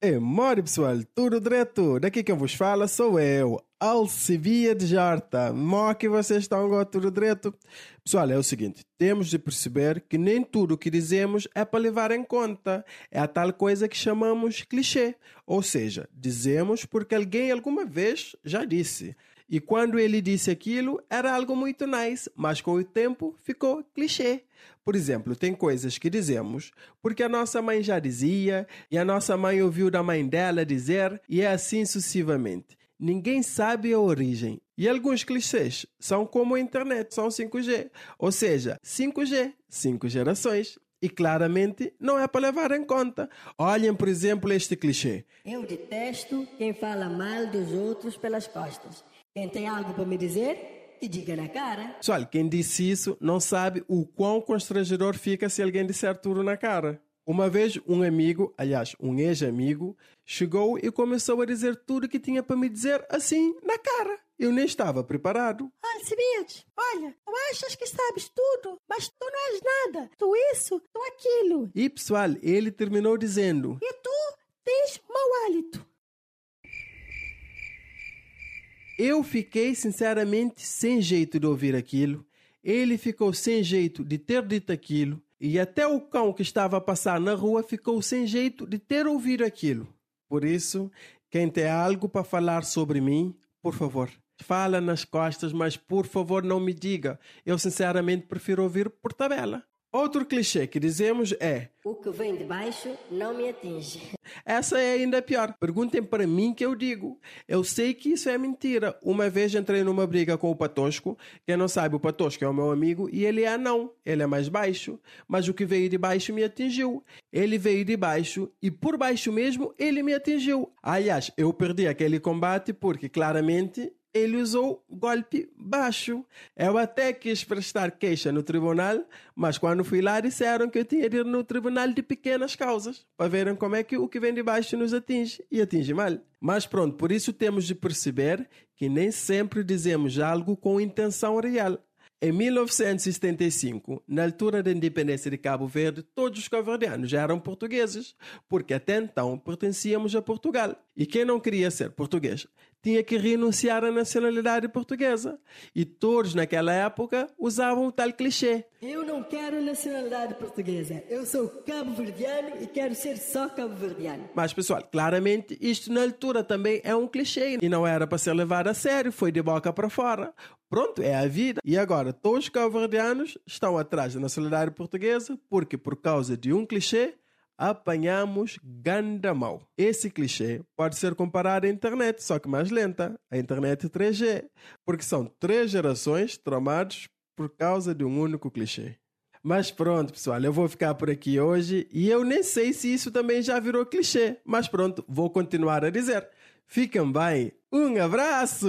É, more pessoal, tudo direto. Daqui quem vos fala sou eu, Alcivia de Jarta. Mó que vocês estão agora tudo direto. Pessoal, é o seguinte, temos de perceber que nem tudo o que dizemos é para levar em conta. É a tal coisa que chamamos clichê. Ou seja, dizemos porque alguém alguma vez já disse. E quando ele disse aquilo, era algo muito nice, mas com o tempo ficou clichê. Por exemplo, tem coisas que dizemos porque a nossa mãe já dizia, e a nossa mãe ouviu da mãe dela dizer, e é assim sucessivamente. Ninguém sabe a origem. E alguns clichês são como a internet, são 5G. Ou seja, 5G, 5 gerações. E claramente não é para levar em conta. Olhem, por exemplo, este clichê. Eu detesto quem fala mal dos outros pelas costas. Quem tem algo para me dizer, que diga na cara. Pessoal, quem disse isso não sabe o quão constrangedor fica se alguém disser tudo na cara. Uma vez um amigo, aliás, um ex-amigo, chegou e começou a dizer tudo que tinha para me dizer assim, na cara. Eu nem estava preparado. Alcibiades, olha, tu achas que sabes tudo, mas tu não és nada. Tu isso, tu aquilo. E pessoal, ele terminou dizendo: E tu tens mau hálito. Eu fiquei sinceramente sem jeito de ouvir aquilo. Ele ficou sem jeito de ter dito aquilo. E até o cão que estava a passar na rua ficou sem jeito de ter ouvido aquilo. Por isso, quem tem algo para falar sobre mim, por favor, fala nas costas, mas por favor não me diga. Eu sinceramente prefiro ouvir por tabela. Outro clichê que dizemos é: O que vem de baixo não me atinge. Essa é ainda pior. Perguntem para mim que eu digo. Eu sei que isso é mentira. Uma vez entrei numa briga com o Patosco. Quem não sabe, o Patosco é o meu amigo e ele é anão. Ele é mais baixo. Mas o que veio de baixo me atingiu. Ele veio de baixo e por baixo mesmo ele me atingiu. Aliás, eu perdi aquele combate porque claramente ele usou golpe baixo. Eu até quis prestar queixa no tribunal, mas quando fui lá disseram que eu tinha de ir no tribunal de pequenas causas, para verem como é que o que vem de baixo nos atinge, e atinge mal. Mas pronto, por isso temos de perceber que nem sempre dizemos algo com intenção real. Em 1975, na altura da independência de Cabo Verde, todos os cabo-verdianos já eram portugueses, porque até então pertencíamos a Portugal. E quem não queria ser português tinha que renunciar à nacionalidade portuguesa. E todos naquela época usavam o tal clichê. Eu não quero nacionalidade portuguesa. Eu sou cabo-verdiano e quero ser só cabo-verdiano. Mas, pessoal, claramente isto na altura também é um clichê e não era para ser levado a sério, foi de boca para fora. Pronto, é a vida. E agora, todos os cabo-verdianos estão atrás da nacionalidade portuguesa porque, por causa de um clichê, apanhamos gandamau. Esse clichê pode ser comparado à internet, só que mais lenta, a internet 3G, porque são três gerações traumadas por causa de um único clichê. Mas pronto, pessoal, eu vou ficar por aqui hoje e eu nem sei se isso também já virou clichê, mas pronto, vou continuar a dizer. Fiquem bem, um abraço!